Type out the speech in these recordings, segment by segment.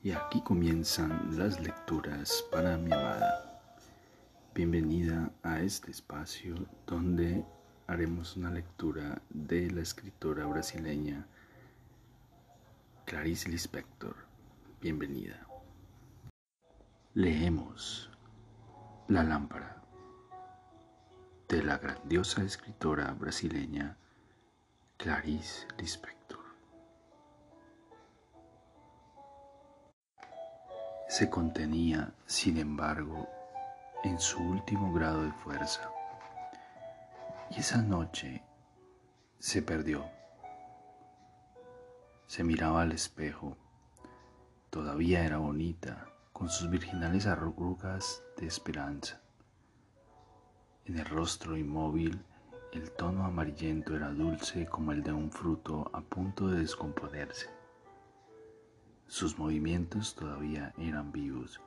Y aquí comienzan las lecturas para mi amada. Bienvenida a este espacio donde haremos una lectura de la escritora brasileña Clarice Lispector. Bienvenida. Leemos La lámpara de la grandiosa escritora brasileña Clarice Lispector. Se contenía, sin embargo, en su último grado de fuerza. Y esa noche se perdió. Se miraba al espejo. Todavía era bonita, con sus virginales arrugas de esperanza. En el rostro inmóvil, el tono amarillento era dulce como el de un fruto a punto de descomponerse. Sus movimientos todavía eran vivos,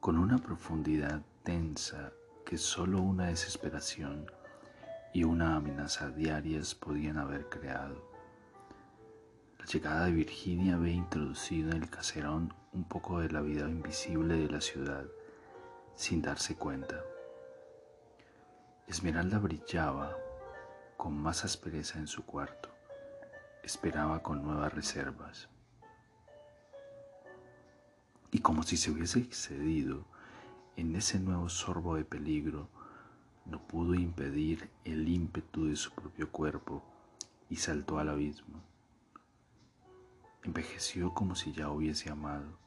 con una profundidad tensa que solo una desesperación y una amenaza diarias podían haber creado. La llegada de Virginia había introducido en el caserón un poco de la vida invisible de la ciudad, sin darse cuenta. Esmeralda brillaba con más aspereza en su cuarto, esperaba con nuevas reservas. Y como si se hubiese excedido en ese nuevo sorbo de peligro, no pudo impedir el ímpetu de su propio cuerpo y saltó al abismo. Envejeció como si ya hubiese amado.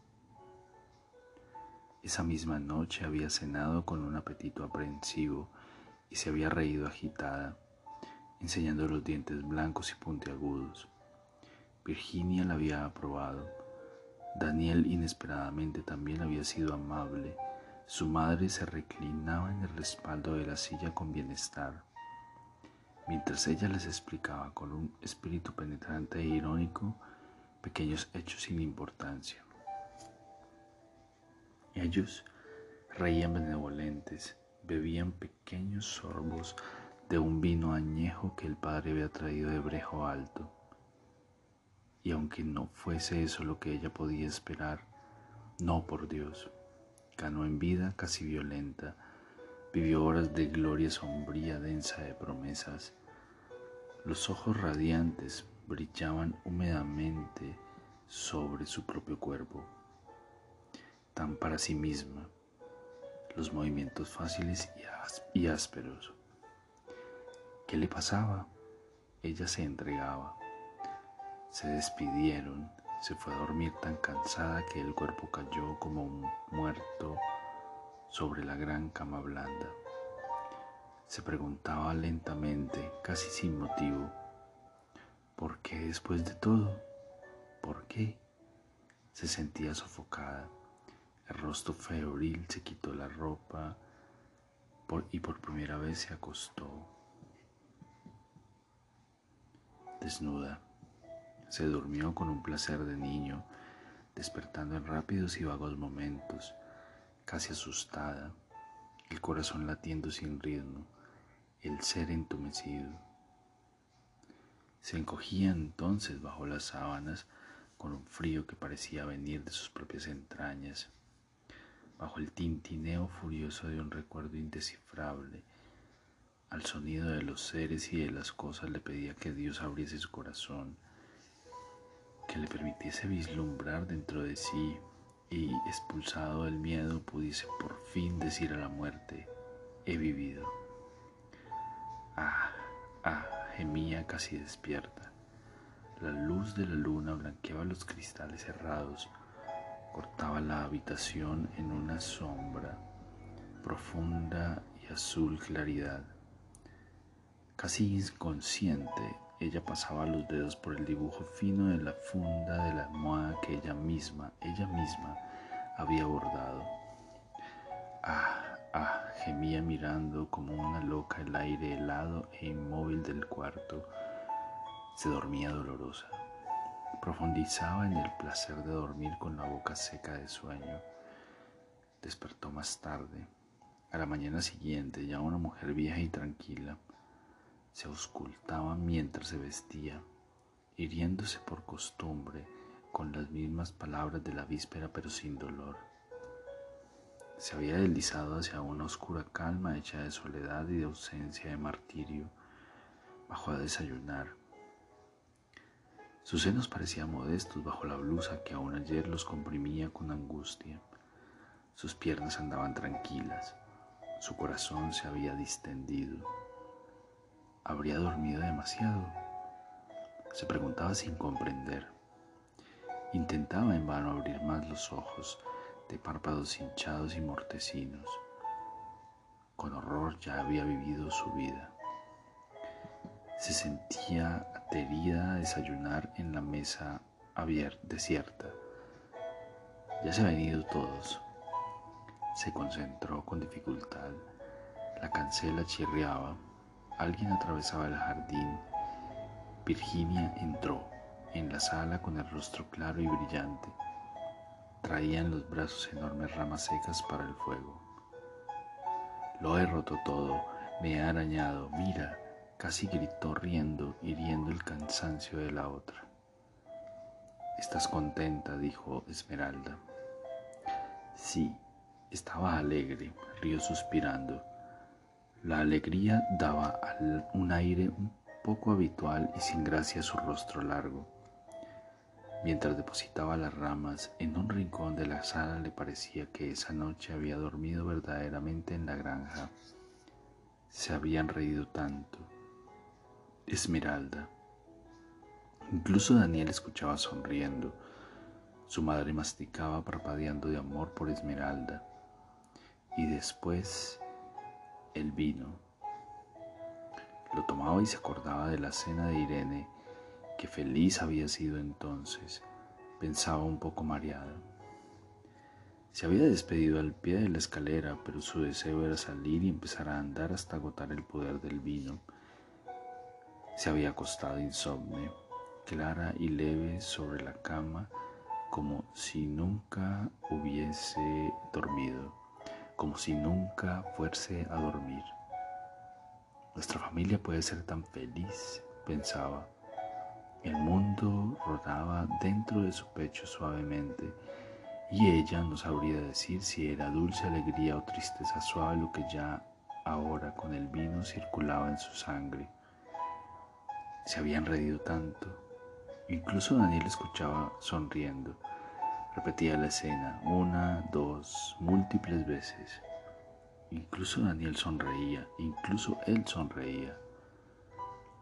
Esa misma noche había cenado con un apetito aprensivo y se había reído agitada, enseñando los dientes blancos y puntiagudos. Virginia la había aprobado. Daniel inesperadamente también había sido amable su madre se reclinaba en el respaldo de la silla con bienestar, mientras ella les explicaba con un espíritu penetrante e irónico pequeños hechos sin importancia. Ellos reían benevolentes, bebían pequeños sorbos de un vino añejo que el padre había traído de Brejo Alto. Y aunque no fuese eso lo que ella podía esperar, no por Dios, ganó en vida casi violenta, vivió horas de gloria sombría densa de promesas. Los ojos radiantes brillaban húmedamente sobre su propio cuerpo, tan para sí misma, los movimientos fáciles y ásperos. ¿Qué le pasaba? Ella se entregaba. Se despidieron se fue a dormir tan cansada que el cuerpo cayó como un muerto sobre la gran cama blanda. Se preguntaba lentamente, casi sin motivo, ¿por qué después de todo? ¿Por qué? Se sentía sofocada. El rostro febril se quitó la ropa y por primera vez se acostó desnuda. Se durmió con un placer de niño, despertando en rápidos y vagos momentos, casi asustada, el corazón latiendo sin ritmo, el ser entumecido. Se encogía entonces bajo las sábanas con un frío que parecía venir de sus propias entrañas, bajo el tintineo furioso de un recuerdo indescifrable. Al sonido de los seres y de las cosas le pedía que Dios abriese su corazón que le permitiese vislumbrar dentro de sí y expulsado del miedo pudiese por fin decir a la muerte, he vivido. Ah, ah, gemía casi despierta. La luz de la luna blanqueaba los cristales cerrados, cortaba la habitación en una sombra, profunda y azul claridad. Casi inconsciente, ella pasaba los dedos por el dibujo fino de la funda de la almohada que ella misma, ella misma había bordado. Ah, ah, gemía mirando como una loca el aire helado e inmóvil del cuarto. Se dormía dolorosa. Profundizaba en el placer de dormir con la boca seca de sueño. Despertó más tarde. A la mañana siguiente, ya una mujer vieja y tranquila, se auscultaba mientras se vestía, hiriéndose por costumbre con las mismas palabras de la víspera pero sin dolor. Se había deslizado hacia una oscura calma hecha de soledad y de ausencia de martirio. Bajó a desayunar. Sus senos parecían modestos bajo la blusa que aún ayer los comprimía con angustia. Sus piernas andaban tranquilas. Su corazón se había distendido. ¿Habría dormido demasiado? Se preguntaba sin comprender. Intentaba en vano abrir más los ojos, de párpados hinchados y mortecinos. Con horror ya había vivido su vida. Se sentía aterida a desayunar en la mesa abierta, desierta. Ya se habían ido todos. Se concentró con dificultad. La cancela chirriaba Alguien atravesaba el jardín. Virginia entró en la sala con el rostro claro y brillante. Traía en los brazos enormes ramas secas para el fuego. Lo he roto todo, me he arañado, mira, casi gritó riendo, hiriendo el cansancio de la otra. ¿Estás contenta? dijo Esmeralda. Sí, estaba alegre, rió suspirando. La alegría daba un aire un poco habitual y sin gracia a su rostro largo. Mientras depositaba las ramas en un rincón de la sala le parecía que esa noche había dormido verdaderamente en la granja. Se habían reído tanto. Esmeralda. Incluso Daniel escuchaba sonriendo. Su madre masticaba parpadeando de amor por Esmeralda. Y después el vino. Lo tomaba y se acordaba de la cena de Irene, que feliz había sido entonces. Pensaba un poco mareada. Se había despedido al pie de la escalera, pero su deseo era salir y empezar a andar hasta agotar el poder del vino. Se había acostado insomne, clara y leve sobre la cama, como si nunca hubiese dormido como si nunca fuese a dormir. Nuestra familia puede ser tan feliz, pensaba. El mundo rodaba dentro de su pecho suavemente y ella no sabría decir si era dulce alegría o tristeza suave lo que ya ahora con el vino circulaba en su sangre. Se habían reído tanto. Incluso Daniel escuchaba sonriendo Repetía la escena una, dos, múltiples veces. Incluso Daniel sonreía, incluso él sonreía.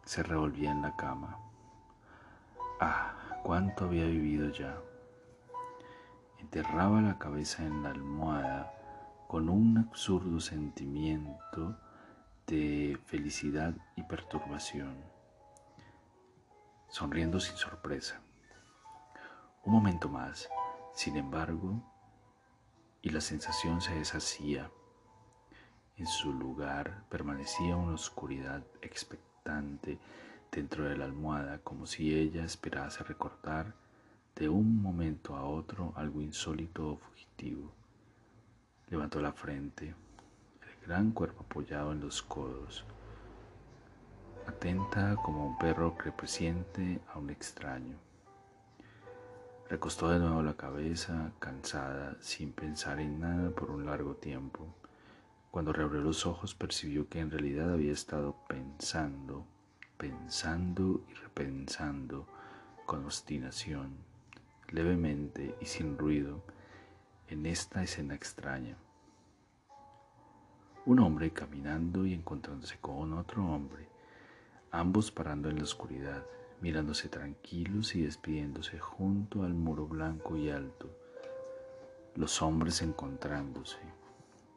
Se revolvía en la cama. Ah, cuánto había vivido ya. Enterraba la cabeza en la almohada con un absurdo sentimiento de felicidad y perturbación, sonriendo sin sorpresa. Un momento más sin embargo, y la sensación se deshacía. En su lugar permanecía una oscuridad expectante dentro de la almohada, como si ella esperase recordar de un momento a otro algo insólito o fugitivo. Levantó la frente, el gran cuerpo apoyado en los codos, atenta como un perro que presiente a un extraño. Recostó de nuevo la cabeza, cansada, sin pensar en nada por un largo tiempo. Cuando reabrió los ojos percibió que en realidad había estado pensando, pensando y repensando con obstinación, levemente y sin ruido, en esta escena extraña. Un hombre caminando y encontrándose con otro hombre, ambos parando en la oscuridad, mirándose tranquilos y despidiéndose junto al muro blanco y alto, los hombres encontrándose,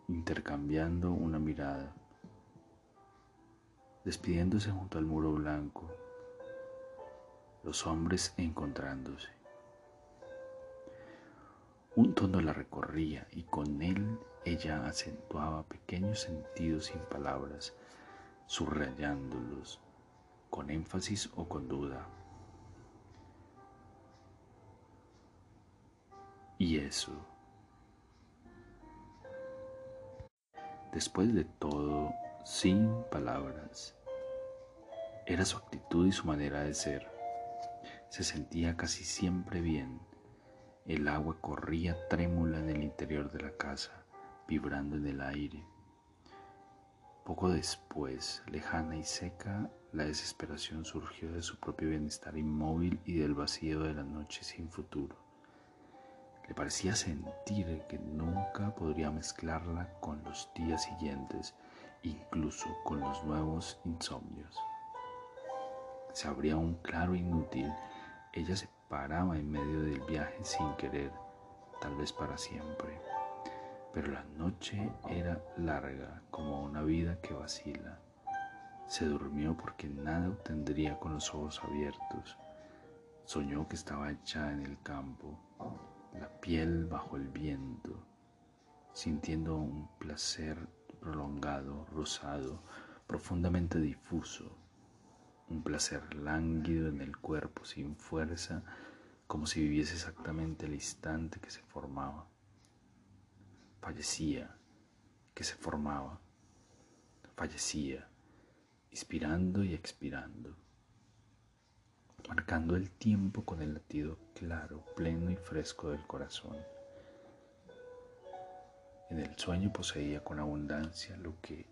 intercambiando una mirada, despidiéndose junto al muro blanco, los hombres encontrándose. Un tono la recorría y con él ella acentuaba pequeños sentidos sin palabras, subrayándolos con énfasis o con duda. Y eso, después de todo, sin palabras, era su actitud y su manera de ser. Se sentía casi siempre bien El agua corría trémula en el interior de la casa, vibrando en el aire. Poco después, lejana y seca, la desesperación surgió de su propio bienestar inmóvil y del vacío de la noche sin futuro. Le parecía sentir que nunca podría mezclarla con los días siguientes, incluso con los nuevos insomnios. Se abría un claro inútil, ella se paraba en medio del viaje sin querer, tal vez para siempre pero la noche era larga como una vida que vacila. Se durmió porque nada obtendría con los ojos abiertos. Soñó que estaba echada en el campo, la piel bajo el viento, sintiendo un placer prolongado, rosado, profundamente difuso, un placer lánguido en el cuerpo, sin fuerza, como si viviese exactamente el instante que se formaba fallecía, que se formaba, fallecía, inspirando y expirando, marcando el tiempo con el latido claro, pleno y fresco del corazón. En el sueño poseía con abundancia lo que,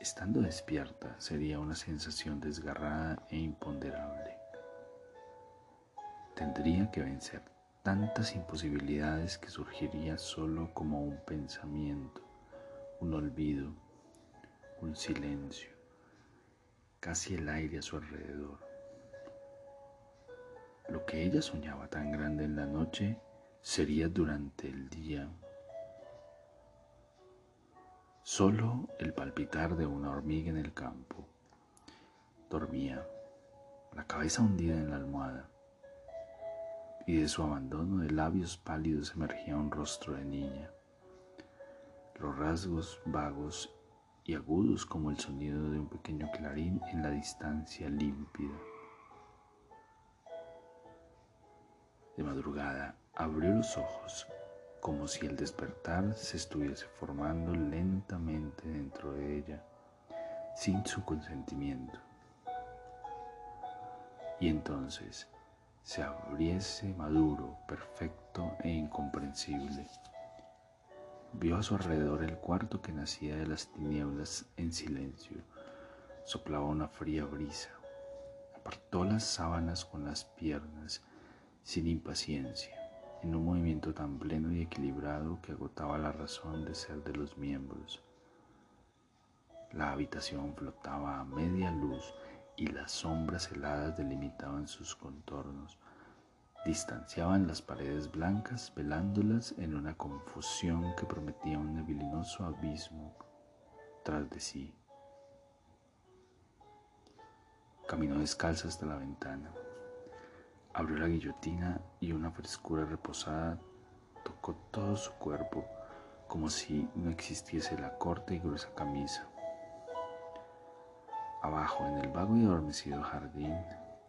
estando despierta, sería una sensación desgarrada e imponderable. Tendría que vencer tantas imposibilidades que surgiría solo como un pensamiento, un olvido, un silencio, casi el aire a su alrededor. Lo que ella soñaba tan grande en la noche sería durante el día. Solo el palpitar de una hormiga en el campo. Dormía, la cabeza hundida en la almohada y de su abandono de labios pálidos emergía un rostro de niña. Los rasgos vagos y agudos como el sonido de un pequeño clarín en la distancia límpida. De madrugada abrió los ojos como si el despertar se estuviese formando lentamente dentro de ella, sin su consentimiento. Y entonces, se abriese maduro, perfecto e incomprensible. Vio a su alrededor el cuarto que nacía de las tinieblas en silencio. Soplaba una fría brisa. Apartó las sábanas con las piernas, sin impaciencia, en un movimiento tan pleno y equilibrado que agotaba la razón de ser de los miembros. La habitación flotaba a media luz y las sombras heladas delimitaban sus contornos, distanciaban las paredes blancas, velándolas en una confusión que prometía un neblinoso abismo tras de sí. Caminó descalza hasta la ventana, abrió la guillotina y una frescura reposada tocó todo su cuerpo como si no existiese la corta y gruesa camisa. Abajo, en el vago y adormecido jardín,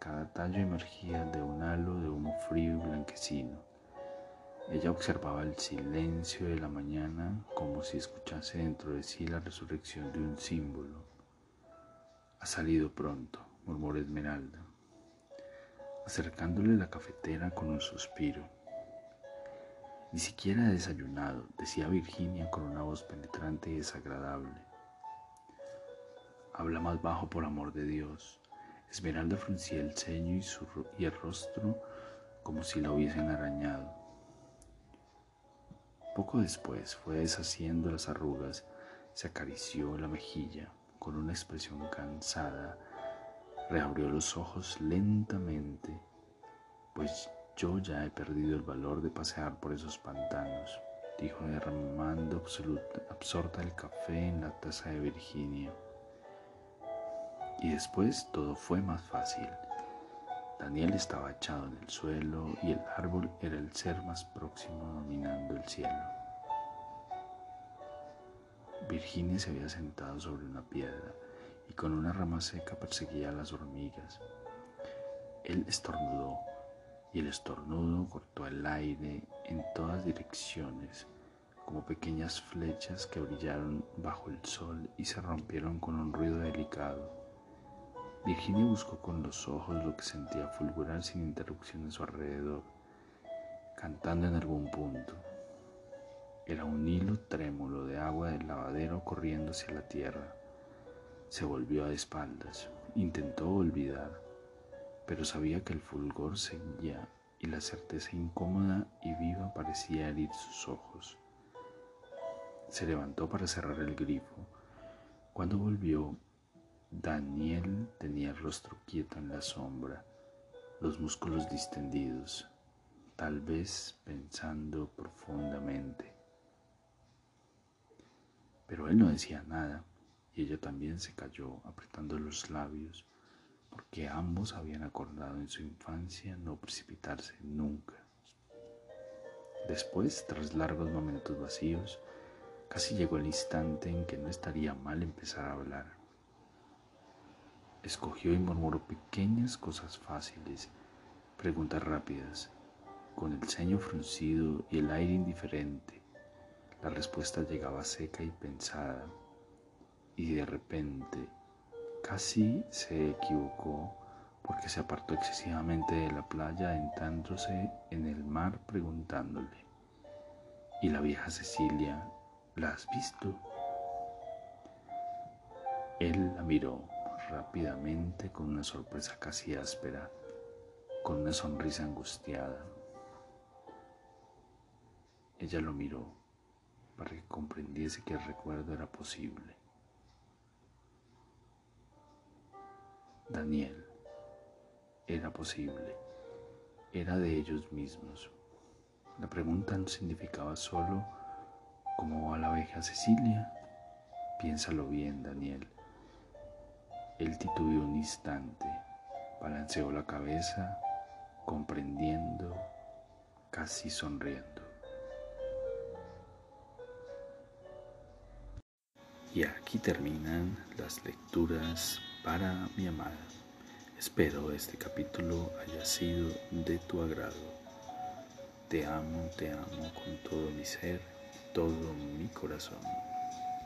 cada tallo emergía de un halo de humo frío y blanquecino. Ella observaba el silencio de la mañana como si escuchase dentro de sí la resurrección de un símbolo. Ha salido pronto, murmuró Esmeralda, acercándole la cafetera con un suspiro. Ni siquiera ha desayunado, decía Virginia con una voz penetrante y desagradable. Habla más bajo por amor de Dios. Esmeralda fruncía el ceño y, su, y el rostro como si la hubiesen arañado. Poco después fue deshaciendo las arrugas, se acarició la mejilla con una expresión cansada, reabrió los ojos lentamente, pues yo ya he perdido el valor de pasear por esos pantanos, dijo derramando absorta el café en la taza de Virginia. Y después todo fue más fácil. Daniel estaba echado en el suelo y el árbol era el ser más próximo dominando el cielo. Virginia se había sentado sobre una piedra y con una rama seca perseguía a las hormigas. Él estornudó y el estornudo cortó el aire en todas direcciones como pequeñas flechas que brillaron bajo el sol y se rompieron con un ruido delicado. Virginia buscó con los ojos lo que sentía fulgurar sin interrupción a su alrededor. cantando en algún punto. Era un hilo trémulo de agua del lavadero corriendo hacia la tierra. Se volvió a espaldas, intentó olvidar, pero sabía que el fulgor seguía y la certeza incómoda y viva parecía herir sus ojos. Se levantó para cerrar el grifo. Cuando volvió, Daniel tenía el rostro quieto en la sombra, los músculos distendidos, tal vez pensando profundamente. Pero él no decía nada y ella también se cayó apretando los labios porque ambos habían acordado en su infancia no precipitarse nunca. Después, tras largos momentos vacíos, casi llegó el instante en que no estaría mal empezar a hablar. Escogió y murmuró pequeñas cosas fáciles, preguntas rápidas, con el ceño fruncido y el aire indiferente. La respuesta llegaba seca y pensada, y de repente casi se equivocó porque se apartó excesivamente de la playa, entrándose en el mar preguntándole. ¿Y la vieja Cecilia, la has visto? Él la miró rápidamente con una sorpresa casi áspera, con una sonrisa angustiada. Ella lo miró para que comprendiese que el recuerdo era posible. Daniel era posible, era de ellos mismos. La pregunta no significaba solo cómo va la abeja Cecilia. Piénsalo bien, Daniel. Él titubeó un instante, balanceó la cabeza, comprendiendo, casi sonriendo. Y aquí terminan las lecturas para mi amada. Espero este capítulo haya sido de tu agrado. Te amo, te amo con todo mi ser, todo mi corazón.